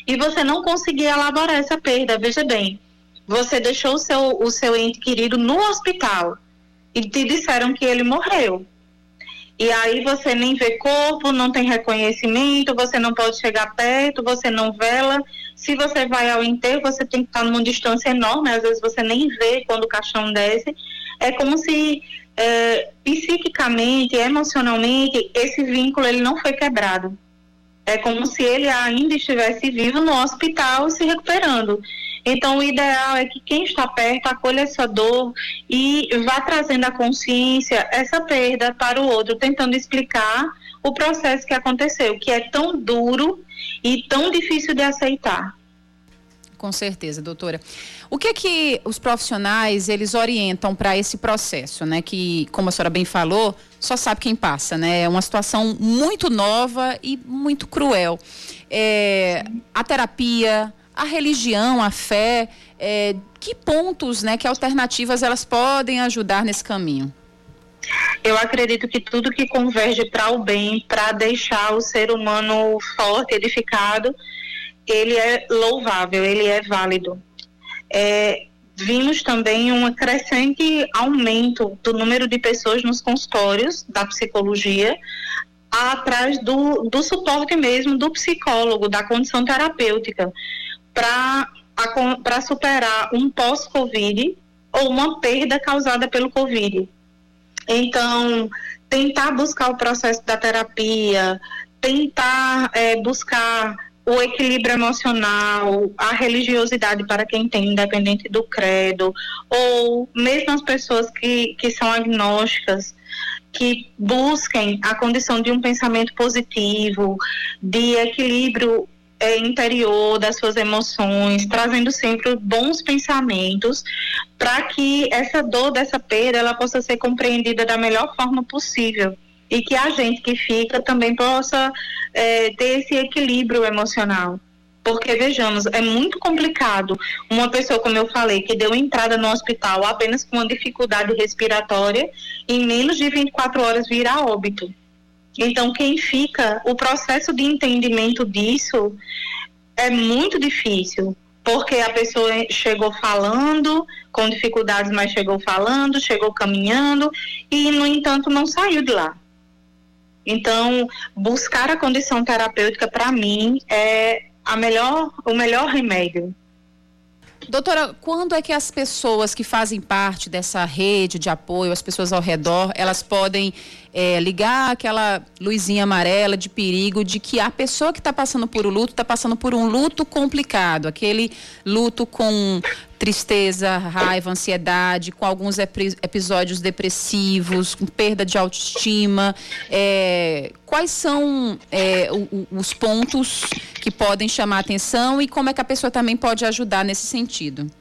e você não conseguir elaborar essa perda. Veja bem, você deixou o seu, o seu ente querido no hospital e te disseram que ele morreu. E aí você nem vê corpo, não tem reconhecimento, você não pode chegar perto, você não vela. Se você vai ao enterro, você tem que estar numa distância enorme, às vezes você nem vê quando o caixão desce. É como se é, psiquicamente, emocionalmente, esse vínculo ele não foi quebrado. É como se ele ainda estivesse vivo no hospital se recuperando. Então, o ideal é que quem está perto acolha essa dor e vá trazendo a consciência, essa perda para o outro, tentando explicar o processo que aconteceu, que é tão duro e tão difícil de aceitar. Com certeza, doutora. O que é que os profissionais eles orientam para esse processo, né? Que, como a senhora bem falou, só sabe quem passa, né? É uma situação muito nova e muito cruel. É, a terapia, a religião, a fé, é, que pontos, né, que alternativas elas podem ajudar nesse caminho? Eu acredito que tudo que converge para o bem, para deixar o ser humano forte, edificado, ele é louvável, ele é válido. É, vimos também um crescente aumento do número de pessoas nos consultórios da psicologia, atrás do, do suporte mesmo do psicólogo, da condição terapêutica para superar um pós-Covid ou uma perda causada pelo Covid. Então, tentar buscar o processo da terapia, tentar é, buscar o equilíbrio emocional, a religiosidade para quem tem, independente do credo, ou mesmo as pessoas que, que são agnósticas, que busquem a condição de um pensamento positivo, de equilíbrio é, interior das suas emoções, trazendo sempre bons pensamentos, para que essa dor dessa perda ela possa ser compreendida da melhor forma possível e que a gente que fica também possa é, ter esse equilíbrio emocional. Porque, vejamos, é muito complicado uma pessoa, como eu falei, que deu entrada no hospital apenas com uma dificuldade respiratória, em menos de 24 horas vir a óbito. Então, quem fica, o processo de entendimento disso é muito difícil, porque a pessoa chegou falando, com dificuldades, mas chegou falando, chegou caminhando e, no entanto, não saiu de lá. Então, buscar a condição terapêutica, para mim, é a melhor, o melhor remédio. Doutora, quando é que as pessoas que fazem parte dessa rede de apoio, as pessoas ao redor, elas podem é, ligar aquela luzinha amarela de perigo de que a pessoa que está passando por o luto está passando por um luto complicado, aquele luto com tristeza, raiva, ansiedade, com alguns episódios depressivos, com perda de autoestima. É, quais são é, os pontos que podem chamar atenção e como é que a pessoa também pode ajudar nesse sentido?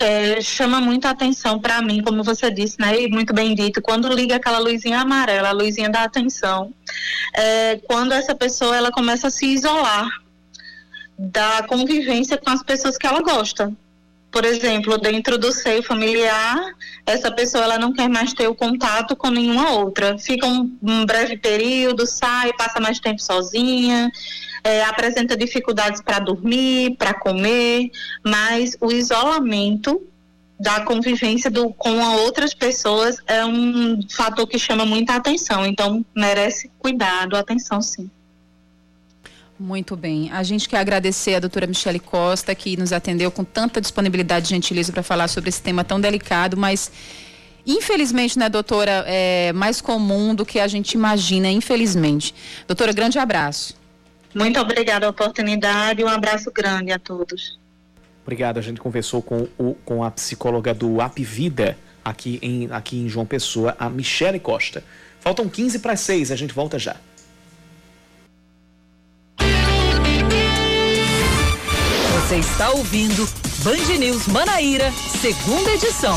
É, chama muita atenção para mim, como você disse, né? E muito bem dito, quando liga aquela luzinha amarela, a luzinha da atenção, é, quando essa pessoa ela começa a se isolar da convivência com as pessoas que ela gosta. Por exemplo, dentro do seio familiar, essa pessoa ela não quer mais ter o contato com nenhuma outra. Fica um, um breve período, sai, passa mais tempo sozinha, é, apresenta dificuldades para dormir, para comer, mas o isolamento da convivência do, com outras pessoas é um fator que chama muita atenção. Então, merece cuidado, atenção, sim. Muito bem. A gente quer agradecer a doutora Michele Costa, que nos atendeu com tanta disponibilidade e gentileza para falar sobre esse tema tão delicado, mas infelizmente, né, doutora, é mais comum do que a gente imagina, infelizmente. Doutora, grande abraço. Muito obrigada a oportunidade e um abraço grande a todos. Obrigado. A gente conversou com, o, com a psicóloga do Apvida aqui em, aqui em João Pessoa, a Michele Costa. Faltam 15 para 6, a gente volta já. Você está ouvindo Band News Manaíra, segunda edição.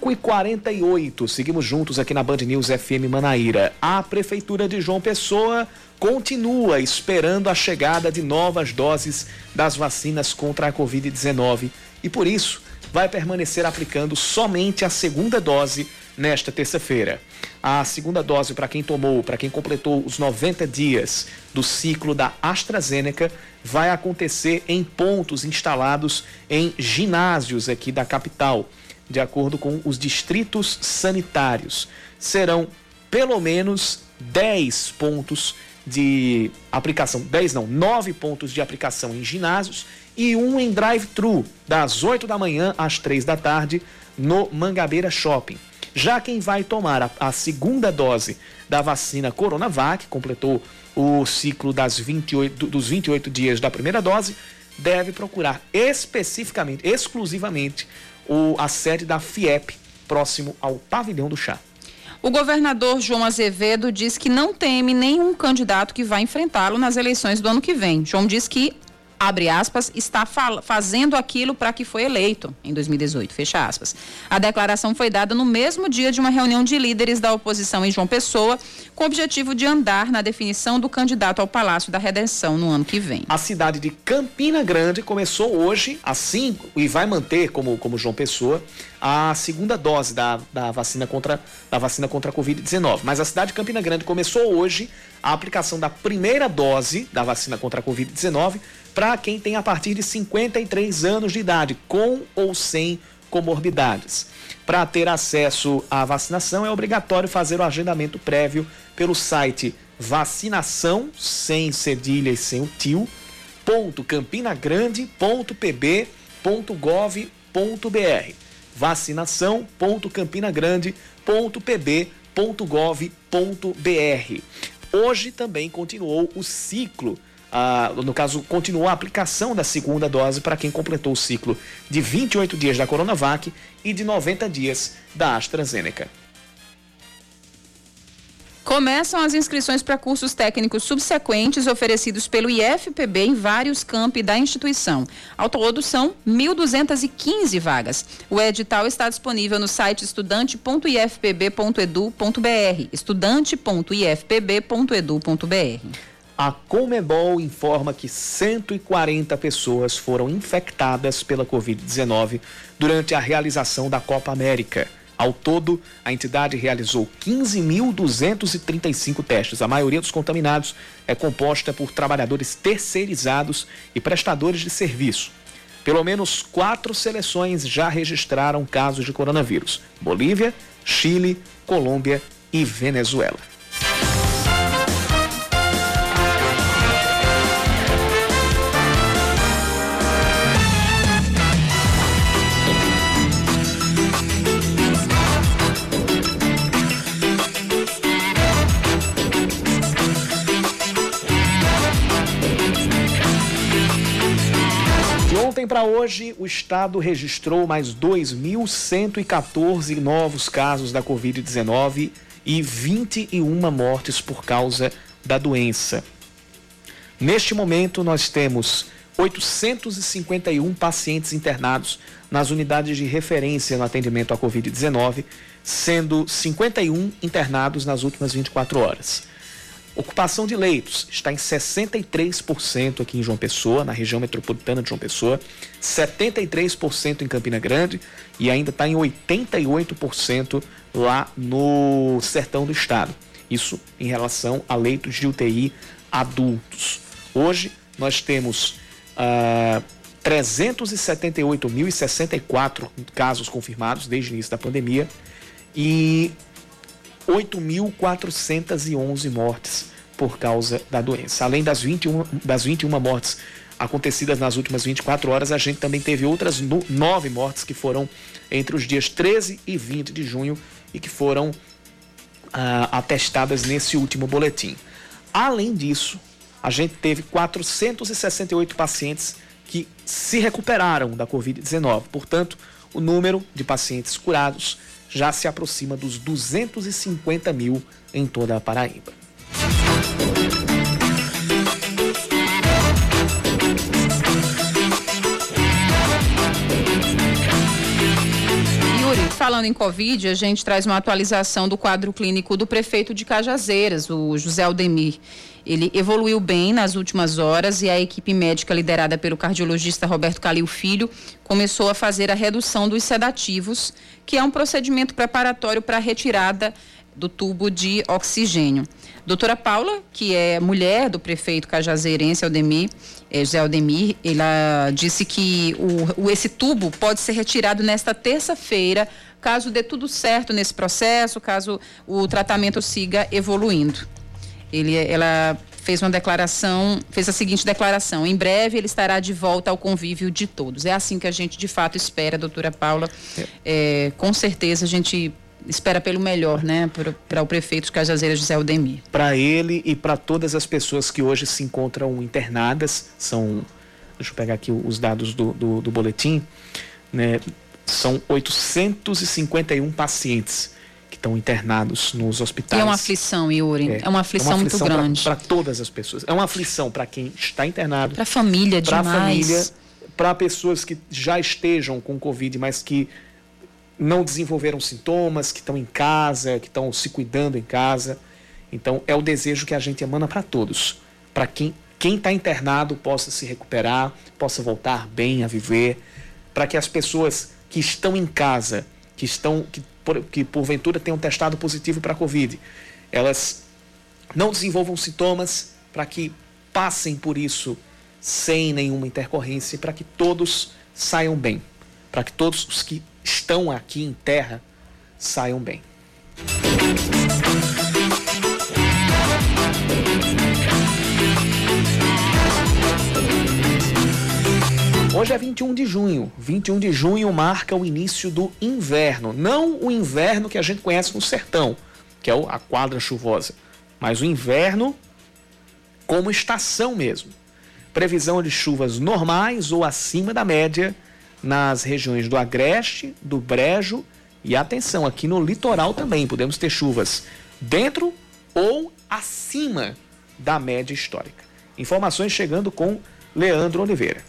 5 e 48 seguimos juntos aqui na Band News FM Manaíra. A Prefeitura de João Pessoa continua esperando a chegada de novas doses das vacinas contra a Covid-19 e, por isso, vai permanecer aplicando somente a segunda dose nesta terça-feira. A segunda dose para quem tomou, para quem completou os 90 dias do ciclo da AstraZeneca, vai acontecer em pontos instalados em ginásios aqui da capital de acordo com os distritos sanitários. Serão pelo menos 10 pontos de aplicação, 10 não, 9 pontos de aplicação em ginásios e um em drive-thru, das 8 da manhã às 3 da tarde, no Mangabeira Shopping. Já quem vai tomar a, a segunda dose da vacina Coronavac, completou o ciclo das 28, dos 28 dias da primeira dose, deve procurar especificamente, exclusivamente, o, a sede da FIEP, próximo ao Pavilhão do Chá. O governador João Azevedo diz que não teme nenhum candidato que vai enfrentá-lo nas eleições do ano que vem. João diz que abre aspas, está fazendo aquilo para que foi eleito em 2018, fecha aspas. A declaração foi dada no mesmo dia de uma reunião de líderes da oposição em João Pessoa, com o objetivo de andar na definição do candidato ao Palácio da Redenção no ano que vem. A cidade de Campina Grande começou hoje, assim, e vai manter como, como João Pessoa, a segunda dose da, da vacina contra da vacina contra a Covid-19. Mas a cidade de Campina Grande começou hoje a aplicação da primeira dose da vacina contra a Covid-19 para quem tem a partir de 53 anos de idade, com ou sem comorbidades. Para ter acesso à vacinação, é obrigatório fazer o agendamento prévio pelo site vacinação, sem cedilha e sem o tio, ponto campinagrande.pb.gov.br vacinação.campinagrande.pb.gov.br Hoje também continuou o ciclo ah, no caso, continuou a aplicação da segunda dose para quem completou o ciclo de 28 dias da Coronavac e de 90 dias da AstraZeneca. Começam as inscrições para cursos técnicos subsequentes oferecidos pelo IFPB em vários campi da instituição. Ao todo, são 1.215 vagas. O edital está disponível no site estudante.ifpb.edu.br. estudante.ifpb.edu.br. A Comebol informa que 140 pessoas foram infectadas pela Covid-19 durante a realização da Copa América. Ao todo, a entidade realizou 15.235 testes. A maioria dos contaminados é composta por trabalhadores terceirizados e prestadores de serviço. Pelo menos quatro seleções já registraram casos de coronavírus: Bolívia, Chile, Colômbia e Venezuela. Para hoje, o estado registrou mais 2.114 novos casos da Covid-19 e 21 mortes por causa da doença. Neste momento, nós temos 851 pacientes internados nas unidades de referência no atendimento à Covid-19, sendo 51 internados nas últimas 24 horas. Ocupação de leitos está em 63% aqui em João Pessoa, na região metropolitana de João Pessoa, 73% em Campina Grande e ainda está em 88% lá no sertão do estado. Isso em relação a leitos de UTI adultos. Hoje nós temos uh, ah, 378.064 casos confirmados desde o início da pandemia e 8.411 mortes por causa da doença. Além das 21, das 21 mortes acontecidas nas últimas 24 horas, a gente também teve outras nove mortes que foram entre os dias 13 e 20 de junho e que foram ah, atestadas nesse último boletim. Além disso, a gente teve 468 pacientes que se recuperaram da Covid-19. Portanto, o número de pacientes curados já se aproxima dos 250 mil em toda a Paraíba. Falando em Covid, a gente traz uma atualização do quadro clínico do prefeito de Cajazeiras, o José Aldemir. Ele evoluiu bem nas últimas horas e a equipe médica liderada pelo cardiologista Roberto Calil Filho começou a fazer a redução dos sedativos, que é um procedimento preparatório para a retirada do tubo de oxigênio. Doutora Paula, que é mulher do prefeito cajazeirense Aldemir, é, José Aldemir, ela disse que o, o, esse tubo pode ser retirado nesta terça-feira, caso dê tudo certo nesse processo, caso o tratamento siga evoluindo. Ele, ela fez uma declaração, fez a seguinte declaração: em breve ele estará de volta ao convívio de todos. É assim que a gente de fato espera, doutora Paula. É, é com certeza a gente espera pelo melhor, né, para o prefeito de Cajazeiras, José Aldemir. Para ele e para todas as pessoas que hoje se encontram internadas, são, deixa eu pegar aqui os dados do, do, do boletim, né, são 851 pacientes que estão internados nos hospitais. E é uma aflição, Yuri. É, é uma aflição, é uma aflição muito grande. Para todas as pessoas. É uma aflição para quem está internado. Para a família, demais. Para a família, para pessoas que já estejam com Covid, mas que não desenvolveram sintomas, que estão em casa, que estão se cuidando em casa. Então, é o desejo que a gente emana para todos. Para quem quem está internado possa se recuperar, possa voltar bem a viver, para que as pessoas que estão em casa, que estão que, por, que porventura tenham testado positivo para a Covid, elas não desenvolvam sintomas, para que passem por isso sem nenhuma intercorrência, para que todos saiam bem, para que todos os que estão aqui em terra saiam bem. Hoje é 21 de junho. 21 de junho marca o início do inverno. Não o inverno que a gente conhece no sertão, que é a quadra chuvosa, mas o inverno como estação mesmo. Previsão de chuvas normais ou acima da média nas regiões do Agreste, do Brejo e atenção, aqui no litoral também podemos ter chuvas dentro ou acima da média histórica. Informações chegando com Leandro Oliveira.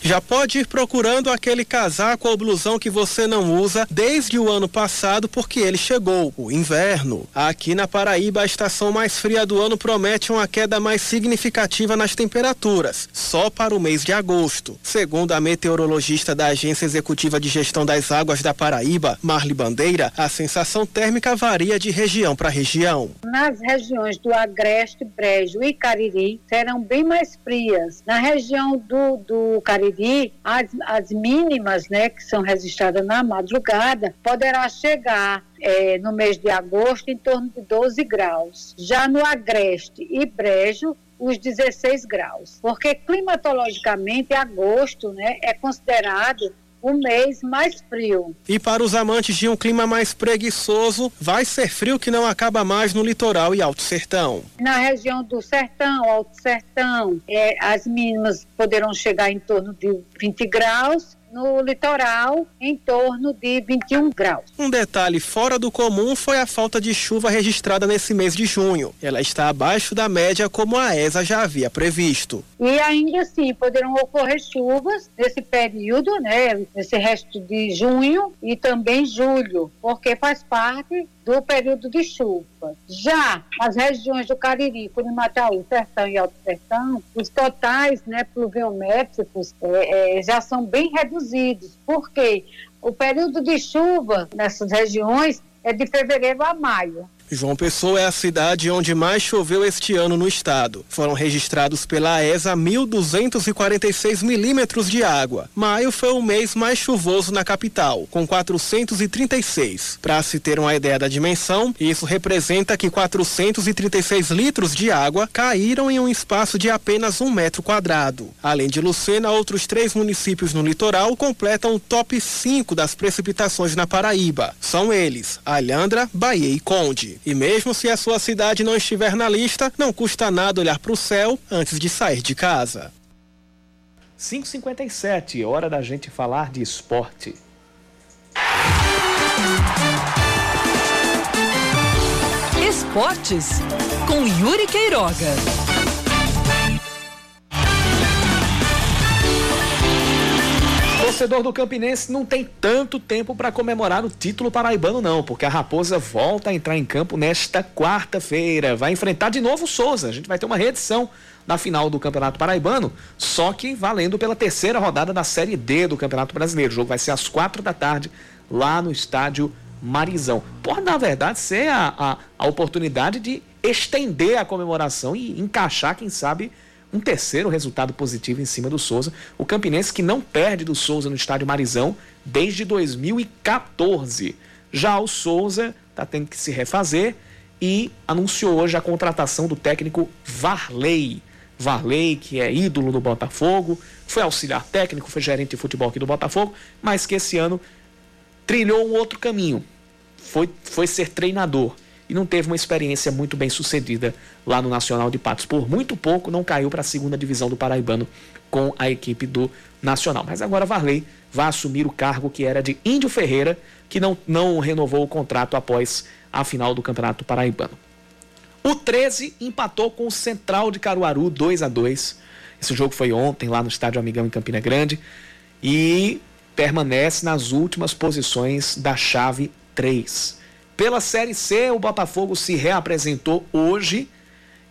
Já pode ir procurando aquele casaco ou blusão que você não usa desde o ano passado porque ele chegou, o inverno. Aqui na Paraíba, a estação mais fria do ano promete uma queda mais significativa nas temperaturas, só para o mês de agosto. Segundo a meteorologista da Agência Executiva de Gestão das Águas da Paraíba, Marli Bandeira, a sensação térmica varia de região para região. Nas regiões do Agreste, Brejo e Cariri serão bem mais frias. Na região do, do Cariri Cariri, as, as mínimas, né, que são registradas na madrugada, poderá chegar é, no mês de agosto em torno de 12 graus. Já no Agreste e Brejo, os 16 graus, porque climatologicamente agosto, né, é considerado o mês mais frio. E para os amantes de um clima mais preguiçoso, vai ser frio que não acaba mais no litoral e Alto Sertão. Na região do Sertão, Alto Sertão, é, as mínimas poderão chegar em torno de 20 graus no litoral em torno de 21 graus. Um detalhe fora do comum foi a falta de chuva registrada nesse mês de junho. Ela está abaixo da média como a ESA já havia previsto. E ainda assim poderão ocorrer chuvas nesse período, né, nesse resto de junho e também julho, porque faz parte do período de chuva. Já as regiões do Cariri, Curimataú, Sertão e Alto Sertão, os totais né, pluviométricos é, é, já são bem reduzidos, porque o período de chuva nessas regiões é de fevereiro a maio. João Pessoa é a cidade onde mais choveu este ano no estado. Foram registrados pela ESA 1.246 milímetros de água. Maio foi o mês mais chuvoso na capital, com 436. Para se ter uma ideia da dimensão, isso representa que 436 litros de água caíram em um espaço de apenas um metro quadrado. Além de Lucena, outros três municípios no litoral completam o top 5 das precipitações na Paraíba. São eles: Alhandra, Bahia e Conde. E mesmo se a sua cidade não estiver na lista, não custa nada olhar para o céu antes de sair de casa. 5h57, hora da gente falar de esporte. Esportes com Yuri Queiroga. Torcedor do Campinense não tem tanto tempo para comemorar o título paraibano, não, porque a Raposa volta a entrar em campo nesta quarta-feira. Vai enfrentar de novo o Souza. A gente vai ter uma reedição na final do Campeonato Paraibano, só que valendo pela terceira rodada da Série D do Campeonato Brasileiro. O jogo vai ser às quatro da tarde, lá no estádio Marizão. Pode, na verdade, ser a, a, a oportunidade de estender a comemoração e encaixar, quem sabe, um terceiro resultado positivo em cima do Souza. O Campinense que não perde do Souza no estádio Marizão desde 2014. Já o Souza está tendo que se refazer e anunciou hoje a contratação do técnico Varley. Varley, que é ídolo do Botafogo, foi auxiliar técnico, foi gerente de futebol aqui do Botafogo, mas que esse ano trilhou um outro caminho. Foi, foi ser treinador e não teve uma experiência muito bem sucedida lá no Nacional de Patos. Por muito pouco não caiu para a segunda divisão do Paraibano com a equipe do Nacional. Mas agora Varley vai assumir o cargo que era de Índio Ferreira, que não, não renovou o contrato após a final do Campeonato Paraibano. O 13 empatou com o Central de Caruaru 2 a 2. Esse jogo foi ontem lá no Estádio Amigão em Campina Grande e permanece nas últimas posições da chave 3. Pela Série C, o Botafogo se reapresentou hoje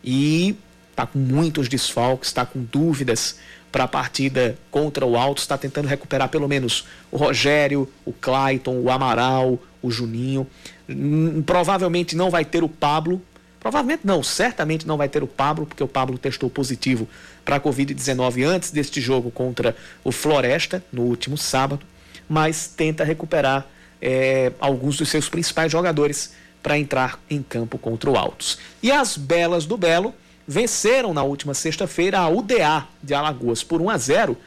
e está com muitos desfalques, está com dúvidas para a partida contra o Alto, está tentando recuperar pelo menos o Rogério, o Clayton, o Amaral, o Juninho. Hum, provavelmente não vai ter o Pablo. Provavelmente não, certamente não vai ter o Pablo, porque o Pablo testou positivo para a Covid-19 antes deste jogo contra o Floresta, no último sábado, mas tenta recuperar é, alguns dos seus principais jogadores para entrar em campo contra o Altos. E as Belas do Belo venceram na última sexta-feira a UDA de Alagoas por 1 a 0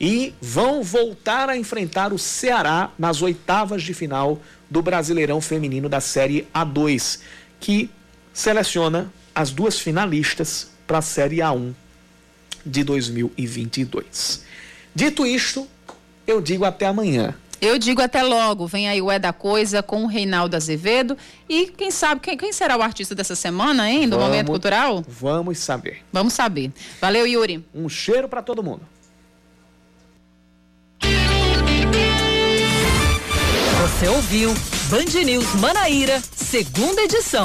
e vão voltar a enfrentar o Ceará nas oitavas de final do Brasileirão Feminino da Série A2, que seleciona as duas finalistas para a Série A1 de 2022. Dito isto, eu digo até amanhã. Eu digo até logo, vem aí o É da Coisa com o Reinaldo Azevedo. E quem sabe, quem, quem será o artista dessa semana, hein? Do Vamos, Momento Cultural? Vamos saber. Vamos saber. Valeu, Yuri. Um cheiro para todo mundo. Você ouviu Band News Manaíra, segunda edição.